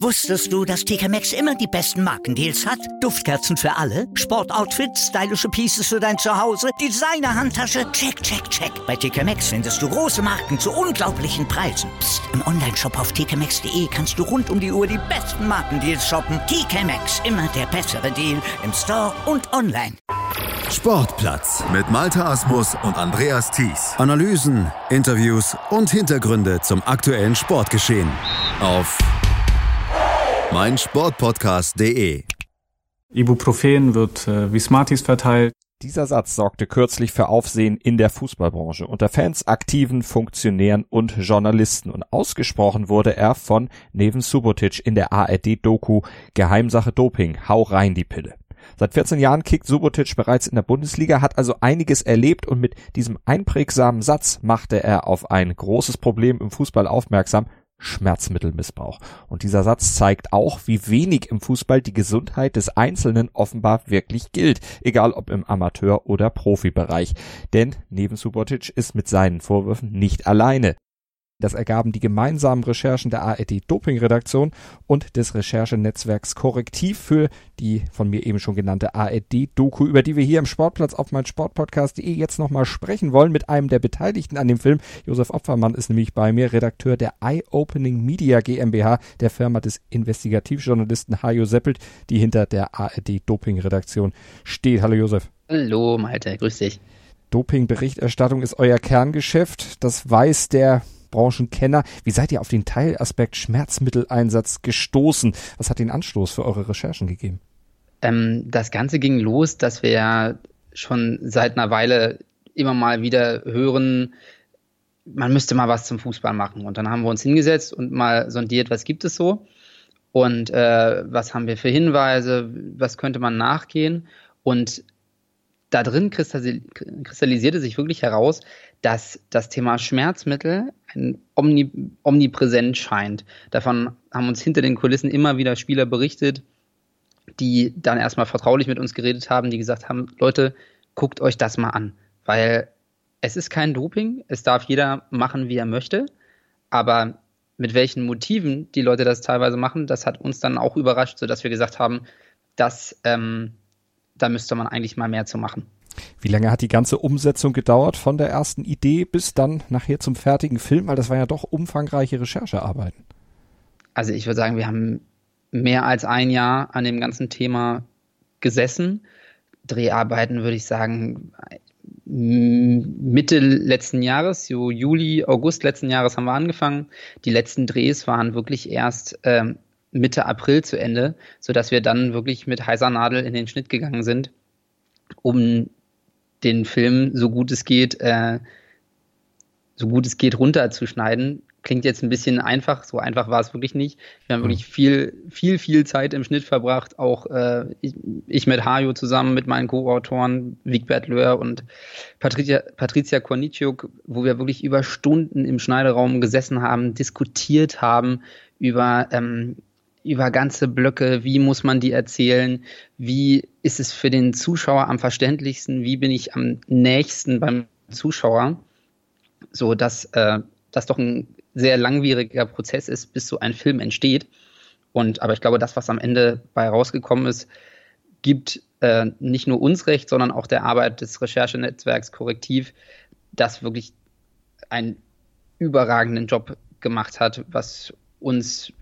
Wusstest du, dass TK Maxx immer die besten Markendeals hat? Duftkerzen für alle, Sportoutfits, stylische Pieces für dein Zuhause, Designer-Handtasche, check, check, check. Bei TK Maxx findest du große Marken zu unglaublichen Preisen. Psst. im Onlineshop auf tkmaxx.de kannst du rund um die Uhr die besten Markendeals shoppen. TK Maxx, immer der bessere Deal im Store und online. Sportplatz mit Malta Asmus und Andreas Thies. Analysen, Interviews und Hintergründe zum aktuellen Sportgeschehen auf meinsportpodcast.de. Ibuprofen wird äh, wie Smarties verteilt. Dieser Satz sorgte kürzlich für Aufsehen in der Fußballbranche unter Fans, Aktiven, Funktionären und Journalisten und ausgesprochen wurde er von Neven Subotic in der ARD-Doku Geheimsache Doping, hau rein die Pille. Seit 14 Jahren kickt Subotic bereits in der Bundesliga, hat also einiges erlebt und mit diesem einprägsamen Satz machte er auf ein großes Problem im Fußball aufmerksam, Schmerzmittelmissbrauch. Und dieser Satz zeigt auch, wie wenig im Fußball die Gesundheit des Einzelnen offenbar wirklich gilt, egal ob im Amateur- oder Profibereich. Denn neben Subotic ist mit seinen Vorwürfen nicht alleine. Das ergaben die gemeinsamen Recherchen der ARD Doping-Redaktion und des Recherchenetzwerks Korrektiv für die von mir eben schon genannte ARD-Doku, über die wir hier im Sportplatz auf mein Sportpodcast.de jetzt nochmal sprechen wollen mit einem der Beteiligten an dem Film. Josef Opfermann ist nämlich bei mir, Redakteur der Eye-Opening Media GmbH, der Firma des Investigativjournalisten Hajo Seppelt, die hinter der ARD Doping-Redaktion steht. Hallo Josef. Hallo Malte, grüß dich. Doping-Berichterstattung ist euer Kerngeschäft. Das weiß der Branchenkenner. Wie seid ihr auf den Teilaspekt Schmerzmitteleinsatz gestoßen? Was hat den Anstoß für eure Recherchen gegeben? Ähm, das Ganze ging los, dass wir ja schon seit einer Weile immer mal wieder hören, man müsste mal was zum Fußball machen. Und dann haben wir uns hingesetzt und mal sondiert, was gibt es so und äh, was haben wir für Hinweise, was könnte man nachgehen. Und da drin kristallisierte sich wirklich heraus, dass das Thema Schmerzmittel omni, omnipräsent scheint. Davon haben uns hinter den Kulissen immer wieder Spieler berichtet, die dann erstmal vertraulich mit uns geredet haben, die gesagt haben, Leute, guckt euch das mal an, weil es ist kein Doping, es darf jeder machen, wie er möchte, aber mit welchen Motiven die Leute das teilweise machen, das hat uns dann auch überrascht, sodass wir gesagt haben, dass ähm, da müsste man eigentlich mal mehr zu machen. Wie lange hat die ganze Umsetzung gedauert von der ersten Idee bis dann nachher zum fertigen Film? Weil das war ja doch umfangreiche Recherchearbeiten. Also ich würde sagen, wir haben mehr als ein Jahr an dem ganzen Thema gesessen. Dreharbeiten würde ich sagen Mitte letzten Jahres, so Juli, August letzten Jahres haben wir angefangen. Die letzten Drehs waren wirklich erst ähm, Mitte April zu Ende, sodass wir dann wirklich mit heißer Nadel in den Schnitt gegangen sind, um den Film so gut es geht, äh, so gut es geht runterzuschneiden. Klingt jetzt ein bisschen einfach, so einfach war es wirklich nicht. Wir haben mhm. wirklich viel, viel, viel Zeit im Schnitt verbracht, auch äh, ich, ich, mit Hajo zusammen mit meinen Co-Autoren Wigbert Löhr und Patricia, Patricia Kornitschuk, wo wir wirklich über Stunden im Schneideraum gesessen haben, diskutiert haben über ähm, über ganze Blöcke, wie muss man die erzählen, wie ist es für den Zuschauer am verständlichsten, wie bin ich am nächsten beim Zuschauer, so dass äh, das doch ein sehr langwieriger Prozess ist, bis so ein Film entsteht. Und aber ich glaube, das, was am Ende bei rausgekommen ist, gibt äh, nicht nur uns recht, sondern auch der Arbeit des Recherchenetzwerks Korrektiv, das wirklich einen überragenden Job gemacht hat, was uns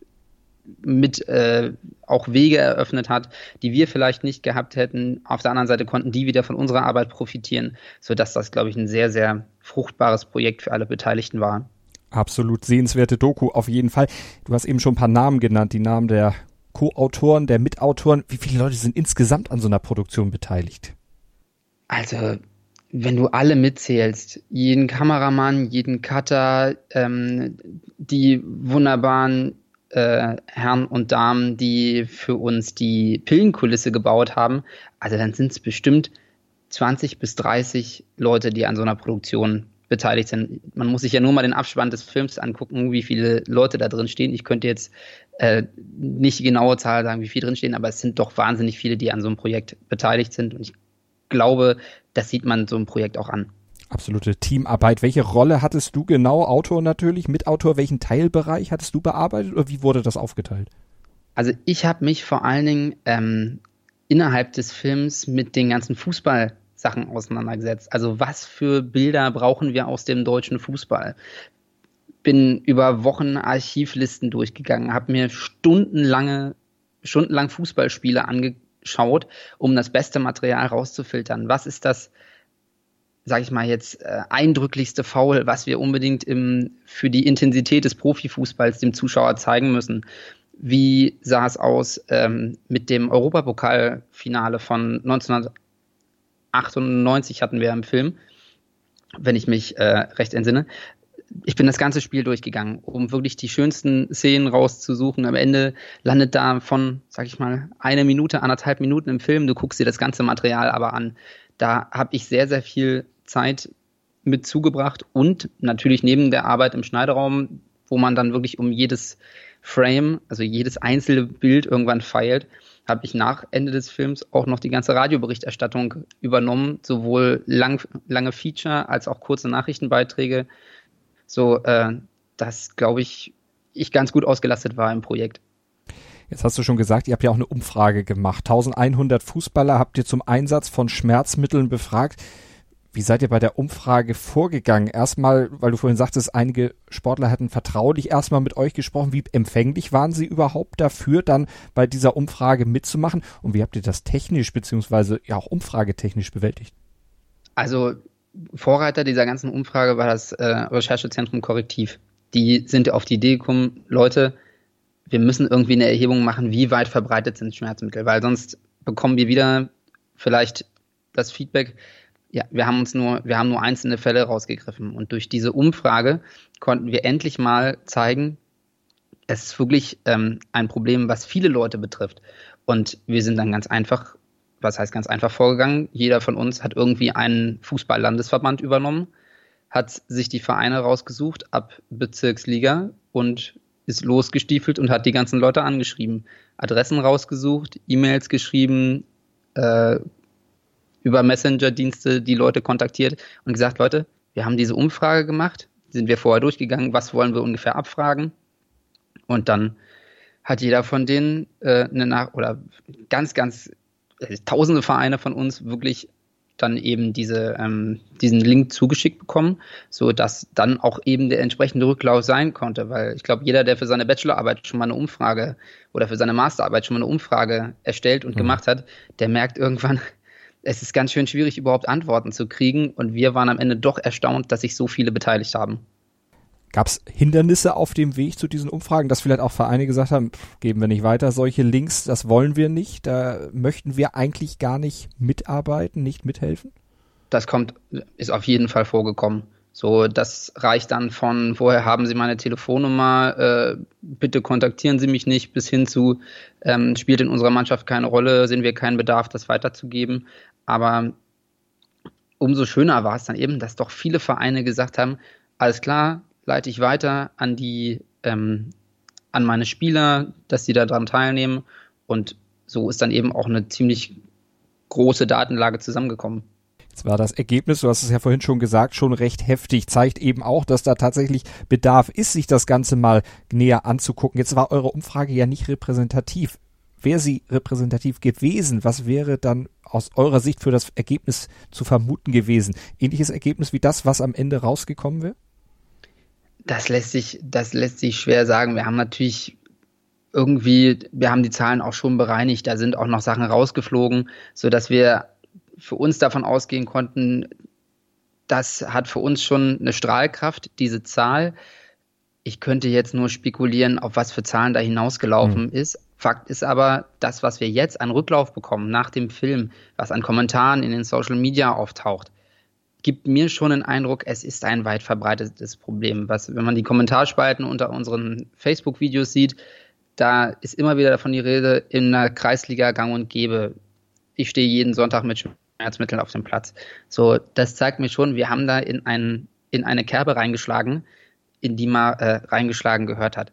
mit äh, auch Wege eröffnet hat, die wir vielleicht nicht gehabt hätten. Auf der anderen Seite konnten die wieder von unserer Arbeit profitieren, sodass das, glaube ich, ein sehr, sehr fruchtbares Projekt für alle Beteiligten war. Absolut sehenswerte Doku auf jeden Fall. Du hast eben schon ein paar Namen genannt, die Namen der Co-Autoren, der Mitautoren. Wie viele Leute sind insgesamt an so einer Produktion beteiligt? Also, wenn du alle mitzählst, jeden Kameramann, jeden Cutter, ähm, die wunderbaren äh, Herren und Damen, die für uns die Pillenkulisse gebaut haben, also dann sind es bestimmt 20 bis 30 Leute, die an so einer Produktion beteiligt sind. Man muss sich ja nur mal den Abspann des Films angucken, wie viele Leute da drin stehen. Ich könnte jetzt äh, nicht die genaue Zahl sagen, wie viele drin stehen, aber es sind doch wahnsinnig viele, die an so einem Projekt beteiligt sind. Und ich glaube, das sieht man so einem Projekt auch an. Absolute Teamarbeit. Welche Rolle hattest du genau? Autor natürlich, Mitautor, welchen Teilbereich hattest du bearbeitet oder wie wurde das aufgeteilt? Also ich habe mich vor allen Dingen ähm, innerhalb des Films mit den ganzen Fußballsachen auseinandergesetzt. Also was für Bilder brauchen wir aus dem deutschen Fußball? Bin über Wochen Archivlisten durchgegangen, habe mir stundenlange, stundenlang Fußballspiele angeschaut, um das beste Material rauszufiltern. Was ist das, sage ich mal jetzt, äh, eindrücklichste Foul, was wir unbedingt im, für die Intensität des Profifußballs dem Zuschauer zeigen müssen? Wie sah es aus ähm, mit dem Europapokalfinale von 1998 hatten wir im Film, wenn ich mich äh, recht entsinne. Ich bin das ganze Spiel durchgegangen, um wirklich die schönsten Szenen rauszusuchen. Am Ende landet da von, sag ich mal, eine Minute, anderthalb Minuten im Film. Du guckst dir das ganze Material aber an. Da habe ich sehr, sehr viel Zeit mit zugebracht und natürlich neben der Arbeit im Schneideraum, wo man dann wirklich um jedes Frame, also jedes einzelne Bild irgendwann feilt, habe ich nach Ende des Films auch noch die ganze Radioberichterstattung übernommen, sowohl lang, lange Feature als auch kurze Nachrichtenbeiträge, so äh, dass, glaube ich, ich ganz gut ausgelastet war im Projekt. Jetzt hast du schon gesagt, ihr habt ja auch eine Umfrage gemacht. 1100 Fußballer habt ihr zum Einsatz von Schmerzmitteln befragt. Wie seid ihr bei der Umfrage vorgegangen? Erstmal, weil du vorhin sagtest, einige Sportler hätten vertraulich erstmal mit euch gesprochen. Wie empfänglich waren sie überhaupt dafür, dann bei dieser Umfrage mitzumachen? Und wie habt ihr das technisch beziehungsweise ja auch umfragetechnisch bewältigt? Also Vorreiter dieser ganzen Umfrage war das äh, Recherchezentrum Korrektiv. Die sind auf die Idee gekommen, Leute, wir müssen irgendwie eine Erhebung machen, wie weit verbreitet sind Schmerzmittel, weil sonst bekommen wir wieder vielleicht das Feedback, ja, wir haben uns nur, wir haben nur einzelne Fälle rausgegriffen. Und durch diese Umfrage konnten wir endlich mal zeigen, es ist wirklich ähm, ein Problem, was viele Leute betrifft. Und wir sind dann ganz einfach, was heißt ganz einfach vorgegangen? Jeder von uns hat irgendwie einen Fußball-Landesverband übernommen, hat sich die Vereine rausgesucht ab Bezirksliga und ist losgestiefelt und hat die ganzen Leute angeschrieben. Adressen rausgesucht, E-Mails geschrieben, äh, über Messenger-Dienste die Leute kontaktiert und gesagt, Leute, wir haben diese Umfrage gemacht, sind wir vorher durchgegangen, was wollen wir ungefähr abfragen? Und dann hat jeder von denen äh, eine Nach oder ganz, ganz äh, tausende Vereine von uns wirklich dann eben diese, ähm, diesen Link zugeschickt bekommen, so dass dann auch eben der entsprechende Rücklauf sein konnte, weil ich glaube, jeder, der für seine Bachelorarbeit schon mal eine Umfrage oder für seine Masterarbeit schon mal eine Umfrage erstellt und mhm. gemacht hat, der merkt irgendwann, es ist ganz schön schwierig, überhaupt Antworten zu kriegen. Und wir waren am Ende doch erstaunt, dass sich so viele beteiligt haben. Gab es Hindernisse auf dem Weg zu diesen Umfragen, dass vielleicht auch Vereine gesagt haben, pff, geben wir nicht weiter solche Links, das wollen wir nicht, da möchten wir eigentlich gar nicht mitarbeiten, nicht mithelfen? Das kommt, ist auf jeden Fall vorgekommen. So, das reicht dann von, woher haben Sie meine Telefonnummer, äh, bitte kontaktieren Sie mich nicht, bis hin zu, ähm, spielt in unserer Mannschaft keine Rolle, sehen wir keinen Bedarf, das weiterzugeben. Aber umso schöner war es dann eben, dass doch viele Vereine gesagt haben, alles klar, leite ich weiter an die, ähm, an meine Spieler, dass sie daran teilnehmen. Und so ist dann eben auch eine ziemlich große Datenlage zusammengekommen. Jetzt war das Ergebnis, du hast es ja vorhin schon gesagt, schon recht heftig, zeigt eben auch, dass da tatsächlich Bedarf ist, sich das Ganze mal näher anzugucken. Jetzt war eure Umfrage ja nicht repräsentativ. Wäre sie repräsentativ gewesen, was wäre dann aus eurer Sicht für das Ergebnis zu vermuten gewesen? Ähnliches Ergebnis wie das, was am Ende rausgekommen wäre? Das lässt sich, das lässt sich schwer sagen. Wir haben natürlich irgendwie, wir haben die Zahlen auch schon bereinigt. Da sind auch noch Sachen rausgeflogen, so dass wir für uns davon ausgehen konnten, das hat für uns schon eine Strahlkraft, diese Zahl. Ich könnte jetzt nur spekulieren, auf was für Zahlen da hinausgelaufen mhm. ist. Fakt ist aber, das, was wir jetzt an Rücklauf bekommen nach dem Film, was an Kommentaren in den Social Media auftaucht, gibt mir schon den Eindruck, es ist ein weit verbreitetes Problem. Was, wenn man die Kommentarspalten unter unseren Facebook-Videos sieht, da ist immer wieder davon die Rede, in der Kreisliga gang und gäbe. Ich stehe jeden Sonntag mit Schmerzmitteln auf dem Platz. So, das zeigt mir schon, wir haben da in, ein, in eine Kerbe reingeschlagen, in die man äh, reingeschlagen gehört hat.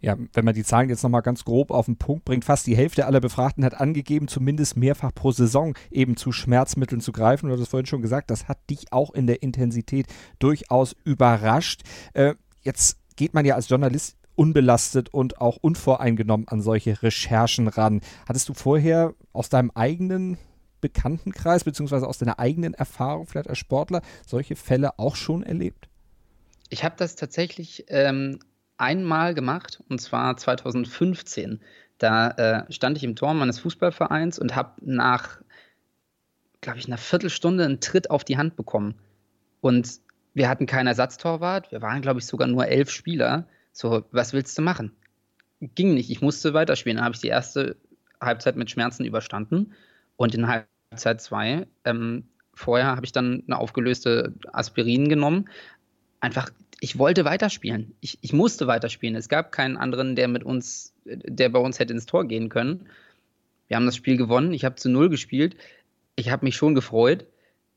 Ja, wenn man die Zahlen jetzt nochmal ganz grob auf den Punkt bringt, fast die Hälfte aller Befragten hat angegeben, zumindest mehrfach pro Saison eben zu Schmerzmitteln zu greifen. Du hast es vorhin schon gesagt, das hat dich auch in der Intensität durchaus überrascht. Äh, jetzt geht man ja als Journalist unbelastet und auch unvoreingenommen an solche Recherchen ran. Hattest du vorher aus deinem eigenen Bekanntenkreis beziehungsweise aus deiner eigenen Erfahrung vielleicht als Sportler solche Fälle auch schon erlebt? Ich habe das tatsächlich ähm, einmal gemacht, und zwar 2015. Da äh, stand ich im Tor meines Fußballvereins und habe nach, glaube ich, einer Viertelstunde einen Tritt auf die Hand bekommen. Und wir hatten keinen Ersatztorwart, wir waren, glaube ich, sogar nur elf Spieler. So, was willst du machen? Ging nicht, ich musste weiterspielen. Dann habe ich die erste Halbzeit mit Schmerzen überstanden und in Halbzeit zwei ähm, vorher habe ich dann eine aufgelöste Aspirin genommen. Einfach ich wollte weiterspielen. Ich, ich musste weiterspielen. Es gab keinen anderen, der mit uns, der bei uns hätte ins Tor gehen können. Wir haben das Spiel gewonnen. Ich habe zu null gespielt. Ich habe mich schon gefreut.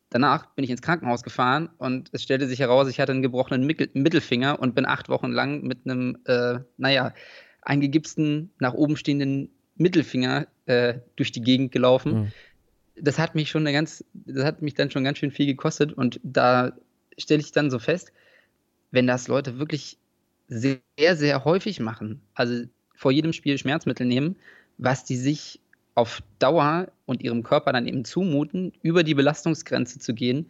Danach bin ich ins Krankenhaus gefahren und es stellte sich heraus, ich hatte einen gebrochenen Mittelfinger und bin acht Wochen lang mit einem, äh, naja, eingegipsten, nach oben stehenden Mittelfinger äh, durch die Gegend gelaufen. Mhm. Das hat mich schon eine ganz, das hat mich dann schon ganz schön viel gekostet und da stelle ich dann so fest, wenn das Leute wirklich sehr, sehr häufig machen, also vor jedem Spiel Schmerzmittel nehmen, was die sich auf Dauer und ihrem Körper dann eben zumuten, über die Belastungsgrenze zu gehen,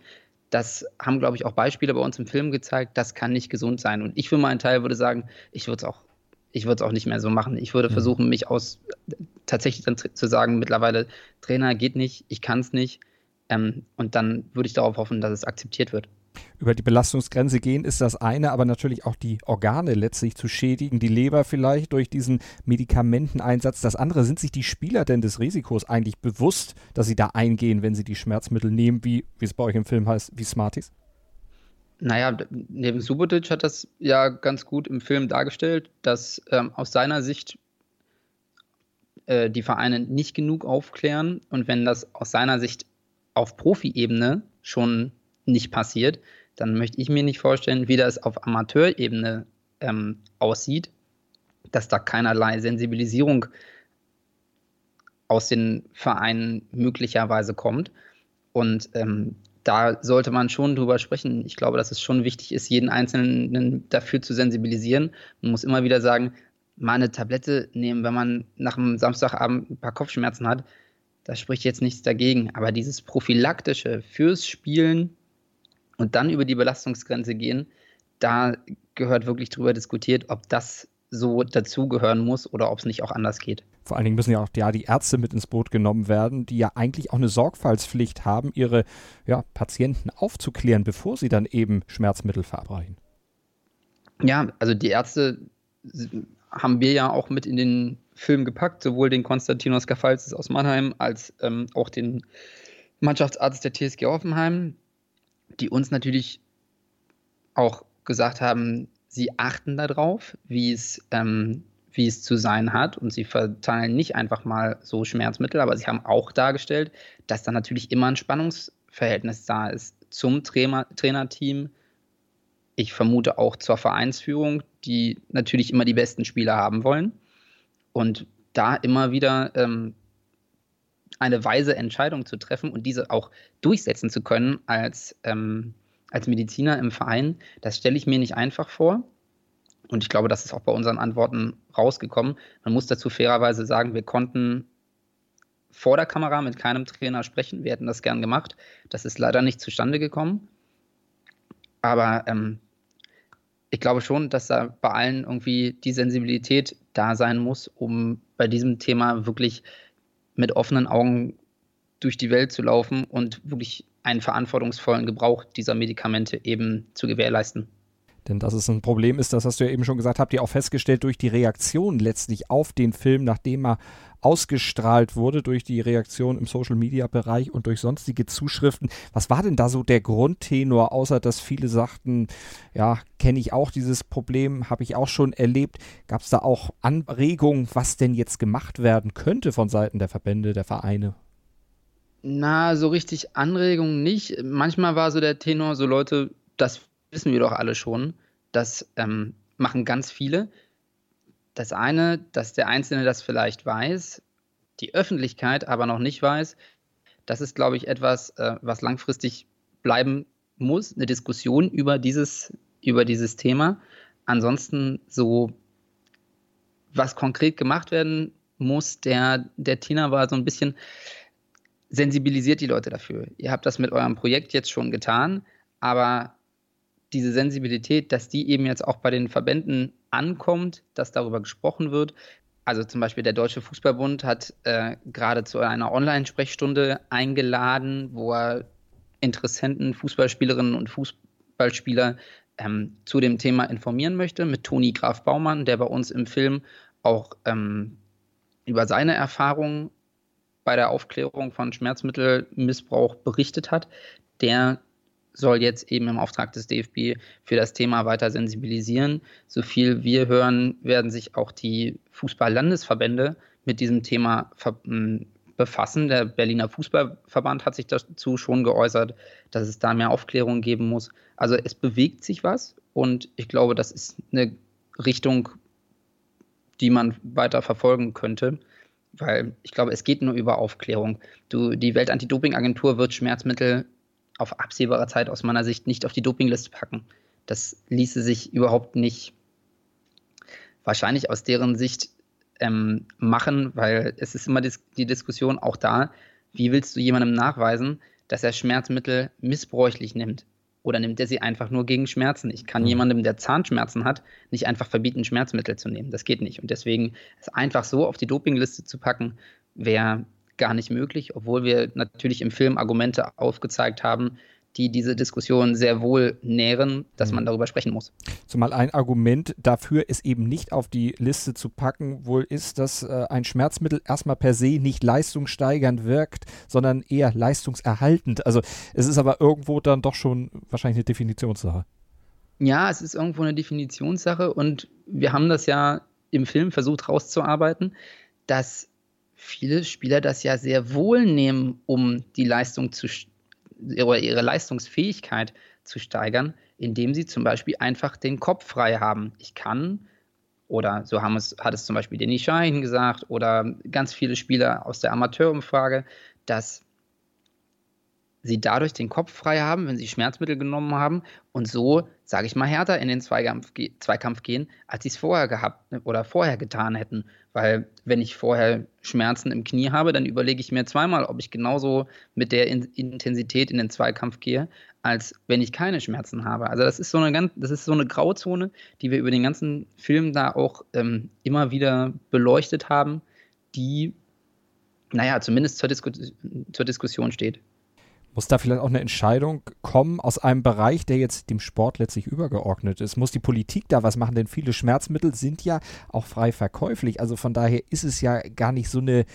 das haben, glaube ich, auch Beispiele bei uns im Film gezeigt, das kann nicht gesund sein. Und ich für meinen Teil würde sagen, ich würde es auch, ich würde es auch nicht mehr so machen. Ich würde mhm. versuchen, mich aus tatsächlich dann zu sagen, mittlerweile Trainer geht nicht, ich kann es nicht. Ähm, und dann würde ich darauf hoffen, dass es akzeptiert wird über die Belastungsgrenze gehen, ist das eine, aber natürlich auch die Organe letztlich zu schädigen, die Leber vielleicht durch diesen Medikamenteneinsatz. Das andere, sind sich die Spieler denn des Risikos eigentlich bewusst, dass sie da eingehen, wenn sie die Schmerzmittel nehmen, wie, wie es bei euch im Film heißt, wie Smarties? Naja, neben Subotic hat das ja ganz gut im Film dargestellt, dass ähm, aus seiner Sicht äh, die Vereine nicht genug aufklären und wenn das aus seiner Sicht auf Profi-Ebene schon nicht passiert, dann möchte ich mir nicht vorstellen, wie das auf Amateurebene ähm, aussieht, dass da keinerlei Sensibilisierung aus den Vereinen möglicherweise kommt. Und ähm, da sollte man schon drüber sprechen. Ich glaube, dass es schon wichtig ist, jeden Einzelnen dafür zu sensibilisieren. Man muss immer wieder sagen, mal eine Tablette nehmen, wenn man nach einem Samstagabend ein paar Kopfschmerzen hat. Da spricht jetzt nichts dagegen. Aber dieses prophylaktische fürs Spielen und dann über die Belastungsgrenze gehen, da gehört wirklich drüber diskutiert, ob das so dazugehören muss oder ob es nicht auch anders geht. Vor allen Dingen müssen ja auch ja, die Ärzte mit ins Boot genommen werden, die ja eigentlich auch eine Sorgfaltspflicht haben, ihre ja, Patienten aufzuklären, bevor sie dann eben Schmerzmittel verabreichen. Ja, also die Ärzte haben wir ja auch mit in den Film gepackt, sowohl den Konstantinos Gafalzis aus Mannheim als ähm, auch den Mannschaftsarzt der TSG Offenheim die uns natürlich auch gesagt haben, sie achten darauf, wie es, ähm, wie es zu sein hat und sie verteilen nicht einfach mal so Schmerzmittel, aber sie haben auch dargestellt, dass da natürlich immer ein Spannungsverhältnis da ist zum Trainer, Trainerteam. Ich vermute auch zur Vereinsführung, die natürlich immer die besten Spieler haben wollen und da immer wieder ähm, eine weise Entscheidung zu treffen und diese auch durchsetzen zu können als, ähm, als Mediziner im Verein, das stelle ich mir nicht einfach vor. Und ich glaube, das ist auch bei unseren Antworten rausgekommen. Man muss dazu fairerweise sagen, wir konnten vor der Kamera mit keinem Trainer sprechen. Wir hätten das gern gemacht. Das ist leider nicht zustande gekommen. Aber ähm, ich glaube schon, dass da bei allen irgendwie die Sensibilität da sein muss, um bei diesem Thema wirklich mit offenen Augen durch die Welt zu laufen und wirklich einen verantwortungsvollen Gebrauch dieser Medikamente eben zu gewährleisten. Denn dass es ein Problem ist, das hast du ja eben schon gesagt, habt ihr auch festgestellt durch die Reaktion letztlich auf den Film, nachdem er ausgestrahlt wurde durch die Reaktion im Social-Media-Bereich und durch sonstige Zuschriften. Was war denn da so der Grundtenor, außer dass viele sagten, ja, kenne ich auch dieses Problem, habe ich auch schon erlebt. Gab es da auch Anregungen, was denn jetzt gemacht werden könnte von Seiten der Verbände, der Vereine? Na, so richtig Anregungen nicht. Manchmal war so der Tenor, so Leute, das wissen wir doch alle schon. Das ähm, machen ganz viele. Das eine, dass der Einzelne das vielleicht weiß, die Öffentlichkeit aber noch nicht weiß, das ist, glaube ich, etwas, äh, was langfristig bleiben muss, eine Diskussion über dieses, über dieses Thema. Ansonsten so, was konkret gemacht werden muss, der, der Tina war so ein bisschen, sensibilisiert die Leute dafür. Ihr habt das mit eurem Projekt jetzt schon getan, aber diese Sensibilität, dass die eben jetzt auch bei den Verbänden ankommt, dass darüber gesprochen wird. Also zum Beispiel der Deutsche Fußballbund hat äh, gerade zu einer Online-Sprechstunde eingeladen, wo er Interessenten, Fußballspielerinnen und Fußballspieler ähm, zu dem Thema informieren möchte, mit Toni Graf Baumann, der bei uns im Film auch ähm, über seine Erfahrungen bei der Aufklärung von Schmerzmittelmissbrauch berichtet hat. Der soll jetzt eben im Auftrag des DFB für das Thema weiter sensibilisieren. So viel wir hören, werden sich auch die Fußball-Landesverbände mit diesem Thema befassen. Der Berliner Fußballverband hat sich dazu schon geäußert, dass es da mehr Aufklärung geben muss. Also es bewegt sich was und ich glaube, das ist eine Richtung, die man weiter verfolgen könnte. Weil ich glaube, es geht nur über Aufklärung. Du, die Weltantidopingagentur wird Schmerzmittel auf absehbare Zeit aus meiner Sicht nicht auf die Dopingliste packen. Das ließe sich überhaupt nicht wahrscheinlich aus deren Sicht ähm, machen, weil es ist immer die Diskussion auch da, wie willst du jemandem nachweisen, dass er Schmerzmittel missbräuchlich nimmt? Oder nimmt er sie einfach nur gegen Schmerzen? Ich kann mhm. jemandem, der Zahnschmerzen hat, nicht einfach verbieten, Schmerzmittel zu nehmen. Das geht nicht. Und deswegen es einfach so auf die Dopingliste zu packen, wäre gar nicht möglich, obwohl wir natürlich im Film Argumente aufgezeigt haben, die diese Diskussion sehr wohl nähren, dass man mhm. darüber sprechen muss. Zumal ein Argument dafür, es eben nicht auf die Liste zu packen, wohl ist, dass äh, ein Schmerzmittel erstmal per se nicht leistungssteigernd wirkt, sondern eher leistungserhaltend. Also es ist aber irgendwo dann doch schon wahrscheinlich eine Definitionssache. Ja, es ist irgendwo eine Definitionssache und wir haben das ja im Film versucht rauszuarbeiten, dass viele Spieler das ja sehr wohl nehmen, um die Leistung zu oder ihre Leistungsfähigkeit zu steigern, indem sie zum Beispiel einfach den Kopf frei haben. Ich kann, oder so haben es, hat es zum Beispiel Denny Schein gesagt, oder ganz viele Spieler aus der Amateurumfrage, dass sie dadurch den Kopf frei haben, wenn sie Schmerzmittel genommen haben und so, sage ich mal, härter in den Zweikampf, Zweikampf gehen, als sie es vorher gehabt oder vorher getan hätten. Weil wenn ich vorher Schmerzen im Knie habe, dann überlege ich mir zweimal, ob ich genauso mit der Intensität in den Zweikampf gehe, als wenn ich keine Schmerzen habe. Also das ist so eine ganz, das ist so eine Grauzone, die wir über den ganzen Film da auch ähm, immer wieder beleuchtet haben, die, naja, zumindest zur, Disku zur Diskussion steht. Muss da vielleicht auch eine Entscheidung kommen aus einem Bereich, der jetzt dem Sport letztlich übergeordnet ist? Muss die Politik da was machen? Denn viele Schmerzmittel sind ja auch frei verkäuflich. Also von daher ist es ja gar nicht so, eine,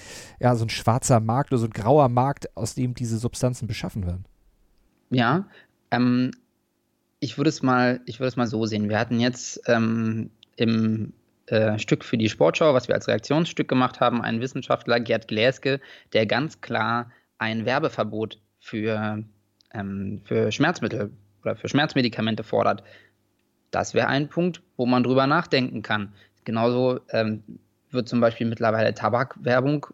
ja, so ein schwarzer Markt oder so ein grauer Markt, aus dem diese Substanzen beschaffen werden. Ja, ähm, ich würde es mal, mal so sehen. Wir hatten jetzt ähm, im äh, Stück für die Sportschau, was wir als Reaktionsstück gemacht haben, einen Wissenschaftler, Gerd Gläske, der ganz klar ein Werbeverbot für, ähm, für Schmerzmittel oder für Schmerzmedikamente fordert. Das wäre ein Punkt, wo man drüber nachdenken kann. Genauso ähm, wird zum Beispiel mittlerweile Tabakwerbung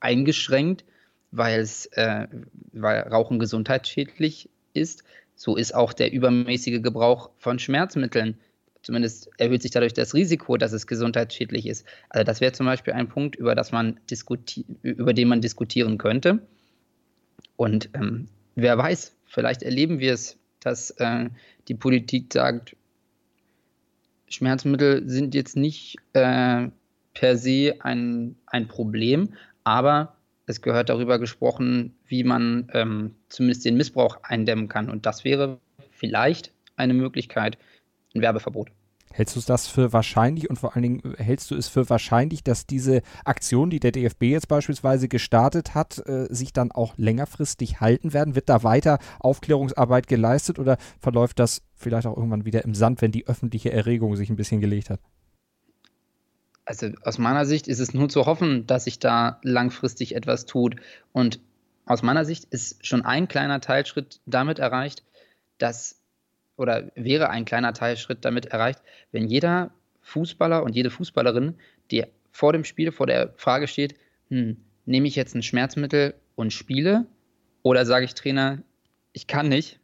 eingeschränkt, weil äh, weil Rauchen gesundheitsschädlich ist. So ist auch der übermäßige Gebrauch von Schmerzmitteln. Zumindest erhöht sich dadurch das Risiko, dass es gesundheitsschädlich ist. Also das wäre zum Beispiel ein Punkt, über, das man über den man diskutieren könnte. Und ähm, wer weiß, vielleicht erleben wir es, dass äh, die Politik sagt, Schmerzmittel sind jetzt nicht äh, per se ein, ein Problem, aber es gehört darüber gesprochen, wie man ähm, zumindest den Missbrauch eindämmen kann. Und das wäre vielleicht eine Möglichkeit, ein Werbeverbot. Hältst du das für wahrscheinlich und vor allen Dingen hältst du es für wahrscheinlich, dass diese Aktion, die der DFB jetzt beispielsweise gestartet hat, äh, sich dann auch längerfristig halten werden? Wird da weiter Aufklärungsarbeit geleistet oder verläuft das vielleicht auch irgendwann wieder im Sand, wenn die öffentliche Erregung sich ein bisschen gelegt hat? Also aus meiner Sicht ist es nur zu hoffen, dass sich da langfristig etwas tut. Und aus meiner Sicht ist schon ein kleiner Teilschritt damit erreicht, dass, oder wäre ein kleiner Teilschritt damit erreicht, wenn jeder Fußballer und jede Fußballerin, die vor dem Spiel vor der Frage steht, hm, nehme ich jetzt ein Schmerzmittel und spiele oder sage ich Trainer, ich kann nicht.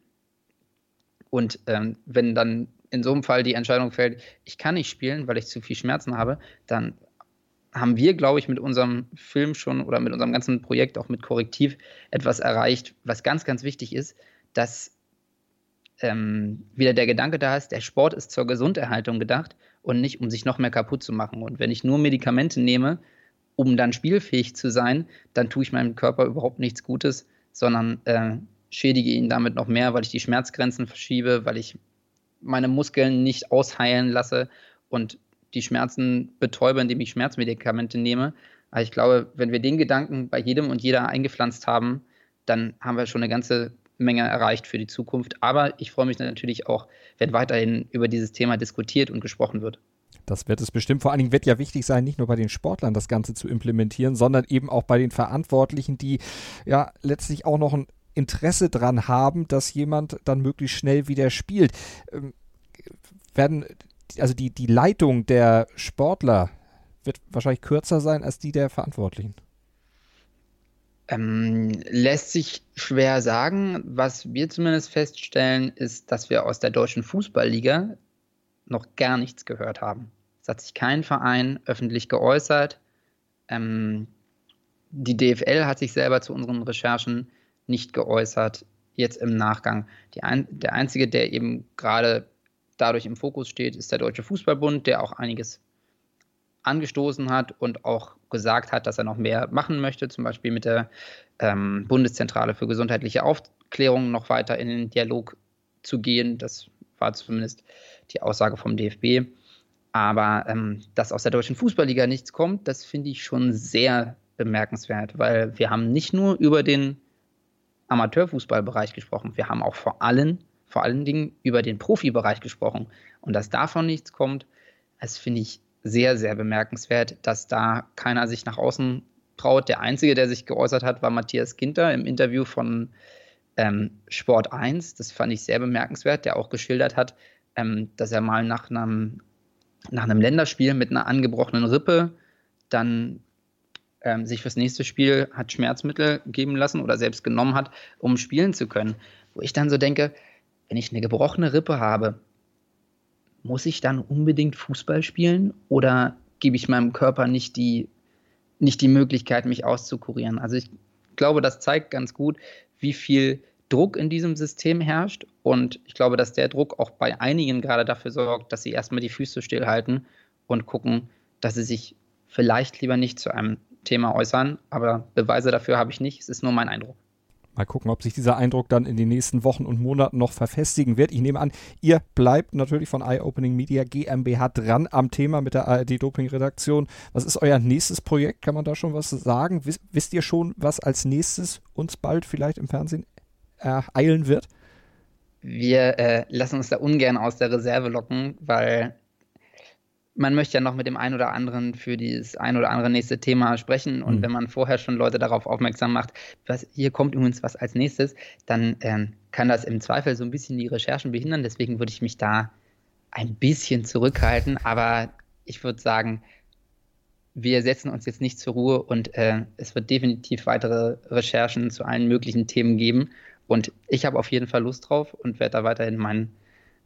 Und ähm, wenn dann in so einem Fall die Entscheidung fällt, ich kann nicht spielen, weil ich zu viel Schmerzen habe, dann haben wir, glaube ich, mit unserem Film schon oder mit unserem ganzen Projekt, auch mit Korrektiv, etwas erreicht, was ganz, ganz wichtig ist, dass ähm, wieder der Gedanke da ist, der Sport ist zur Gesunderhaltung gedacht und nicht, um sich noch mehr kaputt zu machen. Und wenn ich nur Medikamente nehme, um dann spielfähig zu sein, dann tue ich meinem Körper überhaupt nichts Gutes, sondern äh, schädige ihn damit noch mehr, weil ich die Schmerzgrenzen verschiebe, weil ich meine Muskeln nicht ausheilen lasse und die Schmerzen betäube, indem ich Schmerzmedikamente nehme. Aber ich glaube, wenn wir den Gedanken bei jedem und jeder eingepflanzt haben, dann haben wir schon eine ganze Menge erreicht für die Zukunft. Aber ich freue mich natürlich auch, wenn weiterhin über dieses Thema diskutiert und gesprochen wird. Das wird es bestimmt. Vor allen Dingen wird ja wichtig sein, nicht nur bei den Sportlern das Ganze zu implementieren, sondern eben auch bei den Verantwortlichen, die ja letztlich auch noch ein Interesse dran haben, dass jemand dann möglichst schnell wieder spielt. Ähm, werden, also die, die Leitung der Sportler wird wahrscheinlich kürzer sein als die der Verantwortlichen. Ähm, lässt sich schwer sagen. Was wir zumindest feststellen, ist, dass wir aus der deutschen Fußballliga noch gar nichts gehört haben. Es hat sich kein Verein öffentlich geäußert. Ähm, die DFL hat sich selber zu unseren Recherchen nicht geäußert, jetzt im Nachgang. Ein, der einzige, der eben gerade dadurch im Fokus steht, ist der Deutsche Fußballbund, der auch einiges angestoßen hat und auch gesagt hat, dass er noch mehr machen möchte, zum Beispiel mit der ähm, Bundeszentrale für gesundheitliche Aufklärung noch weiter in den Dialog zu gehen. Das war zumindest die Aussage vom DFB. Aber ähm, dass aus der deutschen Fußballliga nichts kommt, das finde ich schon sehr bemerkenswert, weil wir haben nicht nur über den Amateurfußballbereich gesprochen. Wir haben auch vor allem, vor allen Dingen über den Profibereich gesprochen. Und dass davon nichts kommt, das finde ich sehr, sehr bemerkenswert, dass da keiner sich nach außen traut. Der Einzige, der sich geäußert hat, war Matthias Ginter im Interview von ähm, Sport 1. Das fand ich sehr bemerkenswert, der auch geschildert hat, ähm, dass er mal nach einem, nach einem Länderspiel mit einer angebrochenen Rippe dann ähm, sich fürs nächste Spiel hat Schmerzmittel geben lassen oder selbst genommen hat, um spielen zu können. Wo ich dann so denke, wenn ich eine gebrochene Rippe habe, muss ich dann unbedingt Fußball spielen oder gebe ich meinem Körper nicht die, nicht die Möglichkeit, mich auszukurieren? Also ich glaube, das zeigt ganz gut, wie viel Druck in diesem System herrscht. Und ich glaube, dass der Druck auch bei einigen gerade dafür sorgt, dass sie erstmal die Füße stillhalten und gucken, dass sie sich vielleicht lieber nicht zu einem Thema äußern, aber Beweise dafür habe ich nicht. Es ist nur mein Eindruck. Mal gucken, ob sich dieser Eindruck dann in den nächsten Wochen und Monaten noch verfestigen wird. Ich nehme an, ihr bleibt natürlich von Eye Opening Media GmbH dran am Thema mit der ARD Doping Redaktion. Was ist euer nächstes Projekt? Kann man da schon was sagen? Wiss, wisst ihr schon, was als nächstes uns bald vielleicht im Fernsehen ereilen wird? Wir äh, lassen uns da ungern aus der Reserve locken, weil man möchte ja noch mit dem einen oder anderen für dieses ein oder andere nächste Thema sprechen. Und mhm. wenn man vorher schon Leute darauf aufmerksam macht, was, hier kommt übrigens was als nächstes, dann ähm, kann das im Zweifel so ein bisschen die Recherchen behindern. Deswegen würde ich mich da ein bisschen zurückhalten. Aber ich würde sagen, wir setzen uns jetzt nicht zur Ruhe und äh, es wird definitiv weitere Recherchen zu allen möglichen Themen geben. Und ich habe auf jeden Fall Lust drauf und werde da weiterhin meinen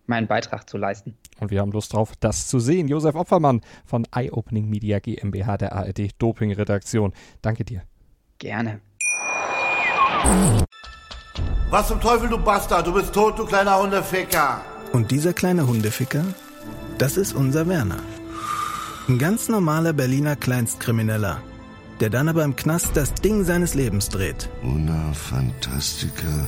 meinen Beitrag zu leisten. Und wir haben Lust drauf, das zu sehen. Josef Opfermann von Eye Opening Media GmbH der ARD Doping Redaktion. Danke dir. Gerne. Was zum Teufel, du Bastard? Du bist tot, du kleiner Hundeficker. Und dieser kleine Hundeficker, das ist unser Werner. Ein ganz normaler Berliner Kleinstkrimineller, der dann aber im Knast das Ding seines Lebens dreht. Una Fantastica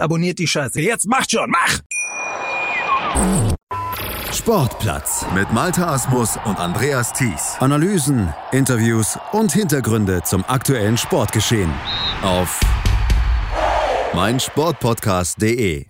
Abonniert die Scheiße. Jetzt macht schon, mach! Sportplatz mit Malta Asmus und Andreas Thies. Analysen, Interviews und Hintergründe zum aktuellen Sportgeschehen auf meinsportpodcast.de.